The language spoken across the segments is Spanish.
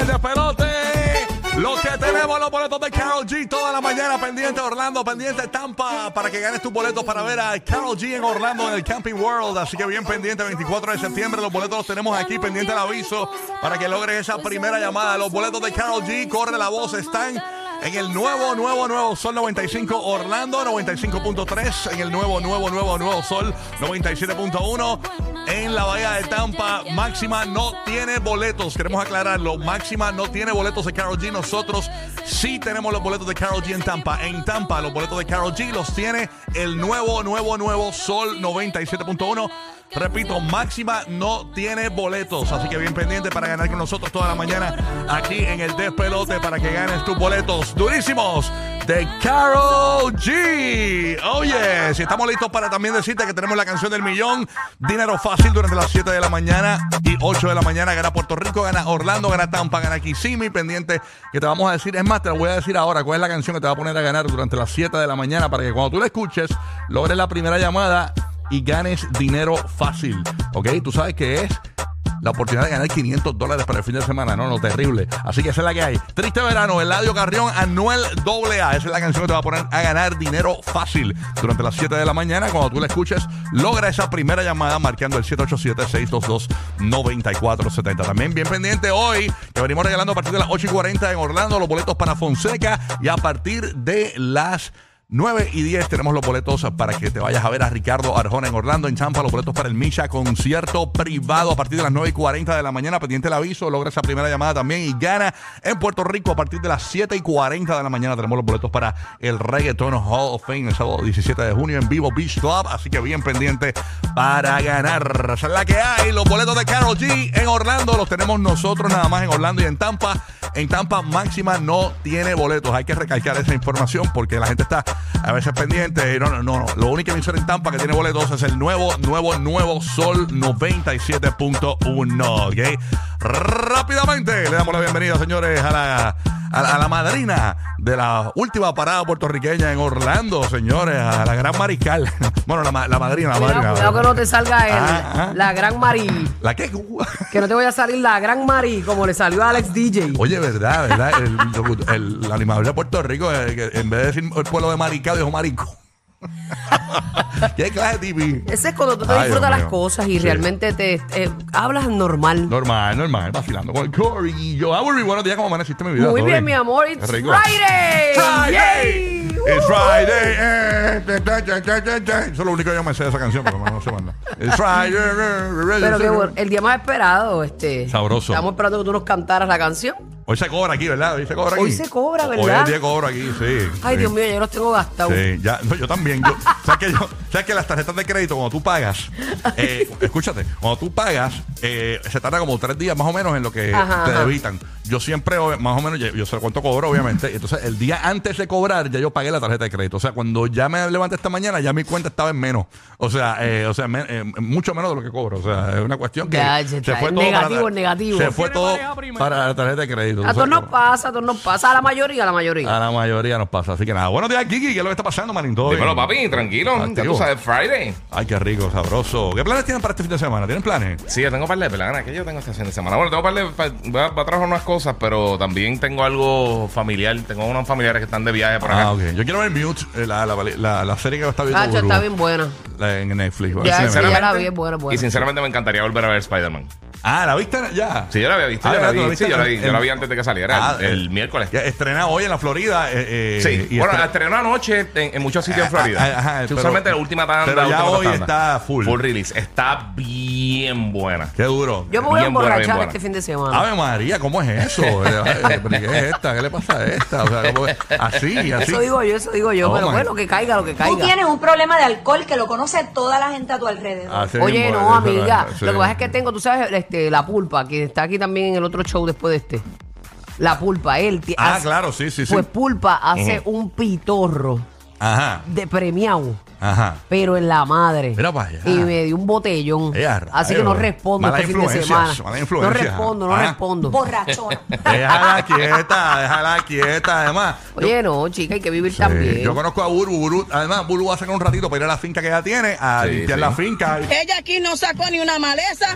el despelote. Los que tenemos los boletos de Carol G toda la mañana, pendiente Orlando, pendiente Tampa, para que ganes tus boletos para ver a Carol G en Orlando en el Camping World. Así que bien pendiente, 24 de septiembre, los boletos los tenemos aquí, pendiente el aviso, para que logres esa primera llamada. Los boletos de Carol G, corre la voz, están en el nuevo, nuevo, nuevo Sol 95 Orlando, 95.3, en el nuevo, nuevo, nuevo, nuevo Sol 97.1, en la Bahía de Tampa, Máxima no tiene boletos, queremos aclararlo, Máxima no tiene boletos de Carol G, nosotros sí tenemos los boletos de Carol G en Tampa, en Tampa los boletos de Carol G los tiene el nuevo, nuevo, nuevo Sol 97.1. Repito, Máxima no tiene boletos, así que bien pendiente para ganar con nosotros toda la mañana aquí en el Despelote para que ganes tus boletos durísimos de Carol G. Oye, si estamos listos para también decirte que tenemos la canción del millón, dinero fácil durante las 7 de la mañana y 8 de la mañana gana Puerto Rico, gana Orlando, gana Tampa, gana Kissimmee, pendiente que te vamos a decir, es más, te lo voy a decir ahora, cuál es la canción que te va a poner a ganar durante las 7 de la mañana para que cuando tú la escuches, logres la primera llamada y ganes dinero fácil. ¿Ok? Tú sabes que es la oportunidad de ganar 500 dólares para el fin de semana. No, no, terrible. Así que esa es la que hay. Triste verano, Eladio Carrión, Anuel AA. Esa es la canción que te va a poner a ganar dinero fácil durante las 7 de la mañana. Cuando tú la escuches, logra esa primera llamada marcando el 787-622-9470. También bien pendiente hoy que venimos regalando a partir de las 8 y 40 en Orlando los boletos para Fonseca y a partir de las 9 y 10 tenemos los boletos para que te vayas a ver a Ricardo Arjona en Orlando, en Champa, los boletos para el Misha concierto privado a partir de las 9 y 40 de la mañana. Pendiente el aviso, logra esa primera llamada también y gana en Puerto Rico a partir de las 7 y 40 de la mañana. Tenemos los boletos para el Reggaeton Hall of Fame el sábado 17 de junio en vivo Beach Club. Así que bien pendiente para ganar. Esa es la que hay. Los boletos de Carol G en Orlando los tenemos nosotros nada más en Orlando y en Tampa. En Tampa Máxima no tiene boletos. Hay que recalcar esa información porque la gente está a veces pendiente. No, no, no. Lo único emisor en Tampa que tiene boletos es el nuevo, nuevo, nuevo Sol 97.1. ¿Ok? Rápidamente le damos la bienvenida, señores, a la, a la, a la madrina de la última parada puertorriqueña en Orlando, señores, a la gran mariscal. Bueno, la, la madrina, la madrina. cuidado que no te salga el, Ah, ah. la gran Mari. ¿La qué? Que no te vaya a salir la gran Mari como le salió a Alex DJ. Oye, ¿verdad? ¿verdad? El, el- el animador de Puerto Rico, en vez de decir el pueblo de Maricao, dijo Marico. ¿Qué clase de tipi? Ese es cuando tú te Ay, disfrutas Dios las mío. cosas y Sí. realmente te eh, hablas normal. Normal, normal, vacilando con el Corey y yo. Aburri, buenos días, ¿cómo amaneciste mi vida? Muy ¿Todo bien, mi amor. It's rico. Friday. Friday. Yay. It's Friday. eh, ta, ta, ta, ta, ta, ta. Eso es lo único que yo me sé de esa canción, pero no se manda. It's Friday. Pero qué bueno, el día más esperado, este. Sabroso. Estamos esperando que tú nos cantaras la canción. Hoy se cobra aquí, ¿verdad? Hoy se cobra aquí. Hoy se cobra, Hoy ¿verdad? es día de cobro aquí, sí. Ay, sí. Dios mío, yo los tengo gastados. Sí, ya, no, yo también. Yo, ¿sabes, que yo, ¿Sabes que las tarjetas de crédito, cuando tú pagas, eh, escúchate, cuando tú pagas, eh, se tarda como tres días más o menos en lo que Ajá, te ajá. Yo siempre, más o menos, yo, yo sé cuánto cobro, obviamente. Entonces, el día antes de cobrar, ya yo pagué la tarjeta de crédito. O sea, cuando ya me levanté esta mañana, ya mi cuenta estaba en menos. O sea, eh, o sea me- eh, mucho menos de lo que cobro. O sea, es una cuestión que Ya, ya se fue todo negativo, para, negativo. Se fue todo para la tarjeta de crédito. A Tú todos nos pasa, a todos nos pasa. A la mayoría, a la mayoría. a la mayoría nos pasa. Así que nada. Buenos días, Kiki. ¿Qué es lo que está pasando, manín? ¿Todo Dímelo, papi, tranquilo. Ya Activo. tú sabes, Friday. Ay, qué rico, sabroso. ¿Qué planes tienen para este fin de semana? ¿Tienen planes? Sí, yo tengo un par de planes que yo tengo este fin de semana. Bueno, tengo par de. par- voy, a, voy a trabajar unas cosas, pero también tengo algo familiar. Tengo unos familiares que están de viaje por acá. Ah, ok. Yo quiero ver Mute, eh, la, la, la, la serie que está viendo Burbu, está bien buena. la- en Netflix. Ya, Sí, sí, me- ya la vi, es buena, buena. Y sinceramente me encantaría volver a ver Spider-Man. Ah, ¿la viste ya? Sí, yo la había visto. Ah, yo, la. ¿Tú vi, sí, yo la vi. Yo la vi antes de que saliera, Ah, el, el miércoles. Ya, estrena hoy en la Florida. eh, eh, Sí, y bueno, estre- estrenó anoche en, en muchos sitios en Ah, Florida. ah, ajá, Sí, pero- usualmente la última tanda. pero ya hoy tanda. está full. Full release. Está bien buena. Qué duro. Yo me voy a emborrachar buena. este fin de semana. Ave María, ¿cómo es eso? Eh, ¿pero ¿Qué es esta? ¿Qué le pasa a esta? O sea, ¿cómo es? así, así. Eso digo yo, eso digo yo. Oh, pero man. bueno, que caiga lo que Tú caiga. tienes un problema de alcohol que lo conoce toda la gente a tu alrededor. Así Oye, no, amiga. Lo que pasa es que tengo, tú sabes, este, la pulpa, que está aquí también en el otro show después de este. La pulpa, él. Ah, hace- claro, sí, sí, sí. Pues pulpa hace un pitorro. Ajá. de premiado. Ajá. Pero en la madre. Mira para allá. Y me dio un botellón. Así que no respondo Mala este fin de semana. mala No respondo, no Ah. respondo. Borrachona. Déjala quieta, déjala quieta. Además, yo- Oye, no, chica, hay que vivir Sí, también. Yo conozco a Buru, Buru. Además, Buru va a sacar un ratito para ir a la finca que ella tiene, a Sí, limpiar sí. la finca. Ella aquí no sacó ni una maleza,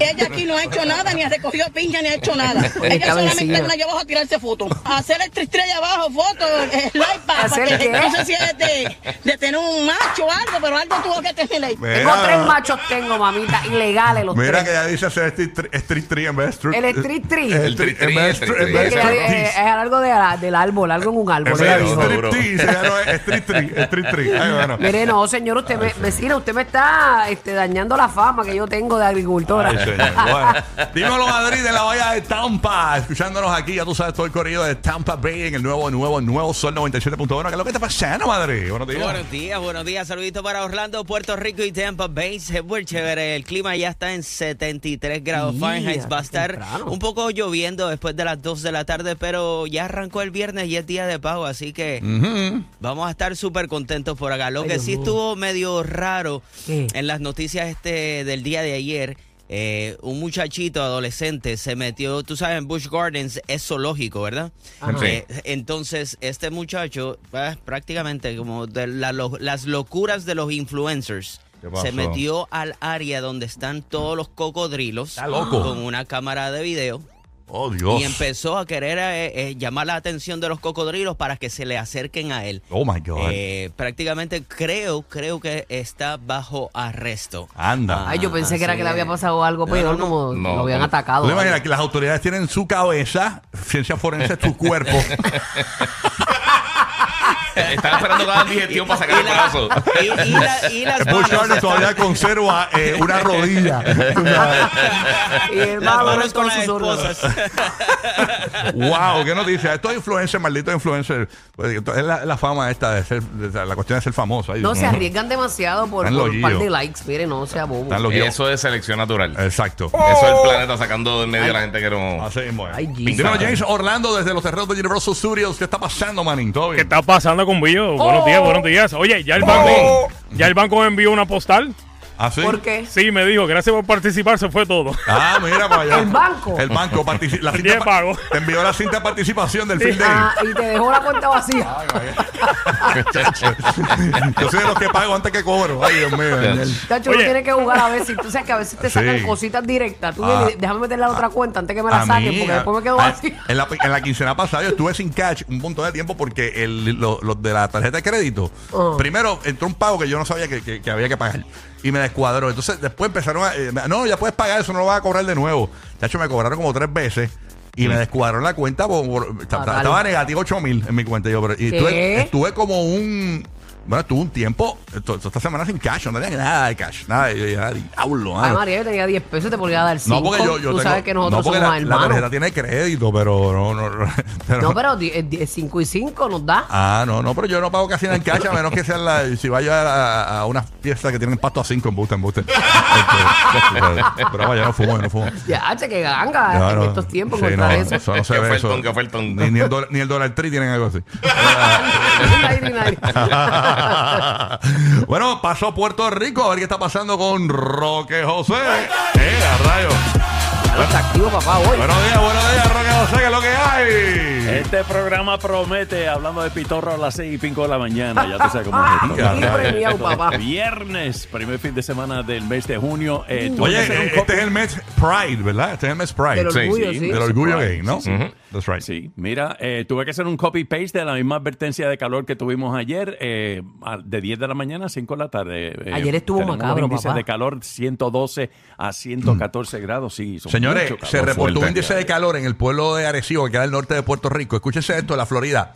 ella aquí no ha hecho nada, ni ha recogido piña, ni ha hecho nada. Ella solamente está allá abajo a tirarse fotos. A hacer el tristri allá abajo, fotos, el like para, ¿Hacer para que no sé si es de, de tener un macho algo, pero algo tuvo que tener ahí. Tengo tres machos, tengo, mamita, ilegales los Mira que ella dice hacer street, tri- street tree en vez de street. El street tree. El street tree, en vez de el street- street en tree. vez Es, de que, street trees. es algo de la- del árbol, algo en un árbol. En ella vez de dijo. street tree, se llama street tree, street tree. Ay, bueno. Mire, no, señor, usted me, vecina, usted me está este, dañando la fama que yo tengo de agricultora. Ay, señor. Bueno, dímelo Madrid de la bahía de Tampa, escuchándonos aquí, ya tú sabes todo el corrido de Tampa Bay en el nuevo, nuevo, nuevo Sol 97.1. ¿Qué es lo que está pasando, Madrid? Buenos días. Buenos días, buenos días. Saludito para Orlando, Puerto Rico y Tampa Bay. Es muy chévere. El clima ya está en 73 grados Fahrenheit. Va a estar temprano. un poco lloviendo después de las 2 de la tarde, pero ya arrancó el viernes y es día de pago, así que vamos a estar súper contentos por acá. Lo Ay, que sí estuvo medio raro ¿Qué? en las noticias este del día de ayer. Eh, un muchachito adolescente se metió, tú sabes, en Busch Gardens es zoológico, ¿verdad? Eh, entonces, este muchacho, pues, prácticamente como de la- lo- las locuras de los influencers, se metió al área donde están todos los cocodrilos Está loco. con una cámara de video Oh, Dios. y empezó a querer eh, eh, llamar la atención de los cocodrilos para que se le acerquen a él. Oh, my God. Eh, prácticamente creo, creo que está bajo arresto. Anda. Ay, yo pensé que era que le había es. pasado algo peor, como no, lo habían no. atacado. ¿Tú te imaginas que las autoridades tienen su cabeza, ciencia forense, tu cuerpo? Están esperando cada digestión para sacar el brazo. Y, y la- y las manos todavía conserva eh, una rodilla. y el con con sus órganos. Wow, qué noticia. Estos influencers, malditos influencers. Pues, es la, la fama esta de ser, de la cuestión de ser famoso. Ay, No Dios se arriesgan demasiado por, un par de likes. Mire, no sea bobo. Eso es selección natural. Exacto. Eso es el planeta sacando de medio a la gente que no. Así mismo. Dímelo, James Orlando, desde los terrenos de Universal Studios. ¿Qué está pasando? ¿Todo ¿Qué está pasando con Billo? Buenos días, buenos días. Oye, ya el banco, ya el banco me envió una postal. ¿Ah, sí? ¿Por qué? Sí, me dijo, gracias por participar, se fue todo. Ah, mira para allá. ¿El banco? El banco. partici- la cinta pago. Te envió la cinta de participación del fin de Ah, y te dejó la cuenta vacía. Yo soy de los que pago antes que cobro. Ay, Dios mío. Daniel. Tacho, uno Oye. tiene que jugar a veces. Tú sabes que a veces te sacan Sí. cositas directas. Tú Ah. vienes, déjame meter la otra cuenta antes que me la A saquen, mí, porque a- después me quedo a- así. En la, en la quincena pasada yo estuve sin cash un montón de tiempo porque el, lo- los de la tarjeta de crédito, Oh. primero entró un pago que yo no sabía que, que- que había que pagar y me descuadró. Entonces después empezaron a... eh, no, ya puedes pagar, eso no lo vas a cobrar de nuevo. De hecho, me cobraron como tres veces. Y me descuadraron la cuenta, por, por- esta- Fatal. estaba negativo 8 mil en mi cuenta. Yo, pero, y ¿Qué? estuve, estuve como un... Bueno, estuve un tiempo, esto- esta semana sin cash, no tenía nada de cash, nada. Y yo, ya, diablo, Ay, mano. María, yo tenía 10 pesos, te podía dar 5. No, porque yo, yo Tú tengo- sabes que nosotros no, porque somos la, la hermanos. tarjeta tiene crédito, pero no, no, no, pero- No, pero 5 y 5 nos da. Ah, no, no, pero yo no pago casi nada en cash, a menos que sea la, si vaya a, a unas fiestas que tienen pasto a 5 en buste, en buste. Este, pero vaya, no fumo, no fumo. Ya, che, que ganga No, en no. estos tiempos Sí, contra no, eso. eso no se ve ofertón, eso. Ni, ni el dólar, ni el dólar tree tienen algo así. Bueno, pasó Puerto Rico, a ver qué está pasando con Roque José. Eh, a rayo. Ya está activo, papá, hoy. Buenos días, buenos días, Roque José, ¿qué es lo que hay? Este programa promete, hablando de pitorro a las 6 y 5 de la mañana, ya tú sabes cómo es esto. Premiado, papá. Viernes, primer fin de semana del mes de junio. eh, que Oye, este es el mes Pride, ¿verdad? Este es el mes Pride. Del orgullo, sí, sí. Del orgullo Pride, gay, ¿no? sí, sí. That's right. Sí, mira, eh, tuve que hacer un copy-paste de la misma advertencia de calor que tuvimos ayer, eh, de 10 de la mañana a 5 de la tarde. Eh, Ayer estuvo macabro, índice papá. de calor 112 a 114 grados, sí. Señores, mucho calor. se reportó un índice de calor en el pueblo de Arecibo, que queda al norte de Puerto Rico. Escúchense esto, la Florida.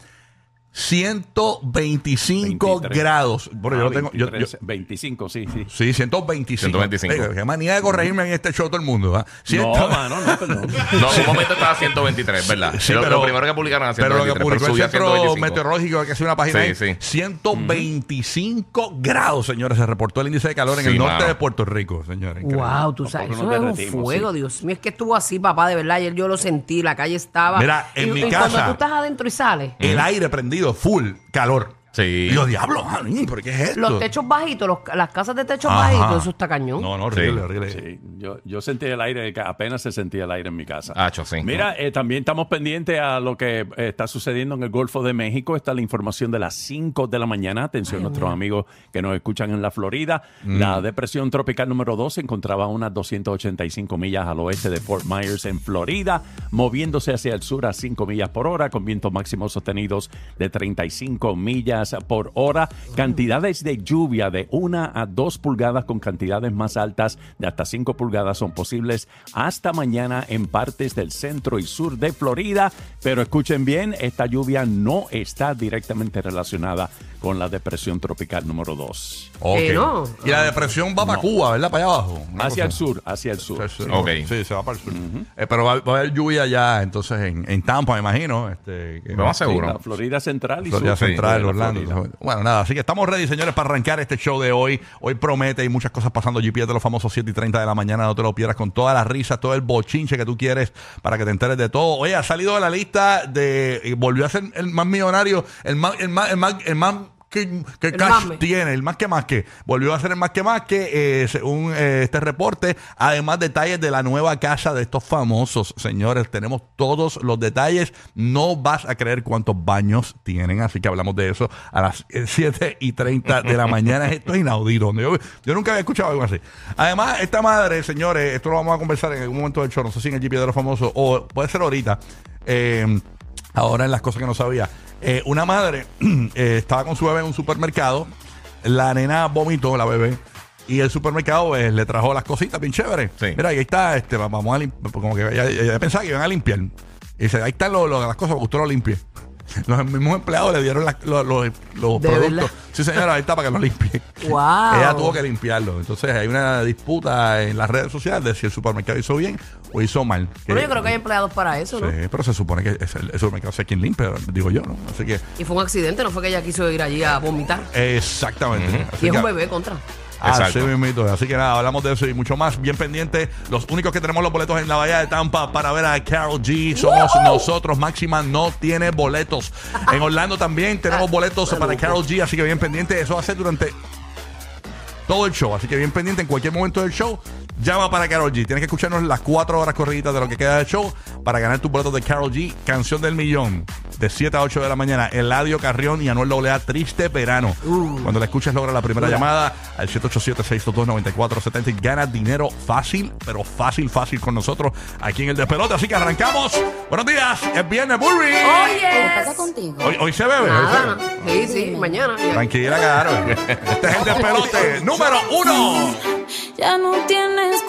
125 23. grados. Bueno, yo Ah, lo tengo. yo- 23, yo- 25, sí, sí. sí, 125. 125. Oiga, qué manía de corregirme en este show todo el mundo. ¿ah? No, mano, no, perdón. No, en un momento estaba a 123, ¿verdad? Sí, lo, pero, lo primero que publicaron era pero lo que 123, publicó el a Centro 125. Meteorológico, que es una página Sí, ahí, sí. 125 grados, señores. Se reportó el índice de calor en Sí, el norte mano. de Puerto Rico, señores. Increíble. Wow, tú sabes, Tampoco eso nos es un derretimos, fuego, sí. Dios mío. Es que estuvo así, papá, de verdad. Ayer yo lo sentí, la calle estaba. Mira, en y, mi y casa- Cuando tú estás adentro y sales. El aire prendido, full calor. Sí. Y yo, diablo, manín, ¿por qué es esto? Los techos bajitos, los- las casas de techos Ajá. bajitos, eso está cañón. No, no, horrible, Sí. horrible. Sí, yo, yo sentí el aire, que apenas se sentía el aire en mi casa. Hacho, sí. Mira, eh, también estamos pendientes a lo que eh, está sucediendo en el Golfo de México. Está la información de las 5 de la mañana. Atención, nuestros amigos que nos escuchan en la Florida. La depresión tropical número 2 se encontraba a unas 285 millas al oeste de Fort Myers, en Florida, moviéndose hacia el sur a 5 millas por hora, con vientos máximos sostenidos de 35 millas por hora. Cantidades de lluvia de 1 a 2 pulgadas, con cantidades más altas de hasta 5 pulgadas, son posibles hasta mañana en partes del centro y sur de Florida. Pero escuchen bien, esta lluvia no está directamente relacionada con la depresión tropical número 2. Ok. Eh, no. Y la depresión va para Cuba, ¿verdad? Para allá abajo. Una Hacia el sur, hacia el sur. Sí, sí. Ok. Sí, se va para el sur. Eh, pero va, va a haber lluvia ya, entonces, en, en Tampa, me imagino. Este, que- Lo más Sí, seguro. la Florida Central y Florida sur. Central, de la. Bueno, nada, así que estamos ready, señores, para arrancar este show de hoy. Hoy promete, hay muchas cosas pasando. GPS de los famosos 7 y 30 de la mañana, no te lo pierdas con todas las risas, todo el bochinche que tú quieres para que te enteres de todo. Oye, ha salido de la lista de. y volvió a ser el más millonario, el más, el más, el más, el más que, que El cash mame. tiene, el más que más que. Volvió a ser el más que más que, eh, según eh, este reporte. Además, detalles de la nueva casa de estos famosos, señores. Tenemos todos los detalles. No vas a creer cuántos baños tienen, así que hablamos de eso a las eh, 7 y 30 de la mañana. Esto es inaudito. Yo, yo nunca había escuchado algo así. Además, esta madre, señores, esto lo vamos a conversar en algún momento del show, no sé si en el GP de los famosos o puede ser ahorita. Eh, ahora en las cosas que no sabía. Eh, una madre eh, estaba con su bebé en un supermercado. La nena vomitó, la bebé. Y el supermercado pues, le trajo las cositas bien chéveres. Sí. Mira, ahí está, este, vamos a limpiar. Como que ella pensaba que iban a limpiar. Y dice, ahí están lo- lo- las cosas para que usted lo limpie. Los mismos empleados le dieron los, los- los ¿De productos. verdad? Sí, señora, ahí está para que lo limpie. Wow. Ella tuvo que limpiarlo. Entonces hay una disputa en las redes sociales de si el supermercado hizo bien o hizo mal. Que- yo creo que hay empleados para eso, ¿no? Sí, pero se supone que es el, el supermercado sea quien limpia, digo yo, ¿no? Así que, Y fue un accidente, no fue que ella quiso ir allí a vomitar. exactamente. Así Y es que- un bebé contra. Así Exacto. mismito. Así que nada, hablamos de eso y mucho más. Bien pendiente. Los únicos que tenemos los boletos en la Bahía de Tampa para ver a Carol G somos nosotros. Máxima no tiene boletos. En Orlando también tenemos boletos para Carol G, así que bien pendiente. Eso va a ser durante todo el show. Así que bien pendiente en cualquier momento del show. Llama para Carol G. Tienes que escucharnos las cuatro horas corridas de lo que queda del show para ganar tus boletos de Carol G. Canción del millón. De 7 a 8 de la mañana. Eladio Carrión y Anuel AA. Triste verano. Cuando la escuches, logra la primera llamada al 787-622-9470 y gana dinero fácil, pero fácil, fácil con nosotros aquí en el Despelote. Así que arrancamos. Buenos días. Es viernes, Burry. Oye. Hoy, hoy se bebe. hoy se Nada. bebe. Sí, sí, mañana. Tranquila, claro. Este es el Despelote número uno. Ya no tienes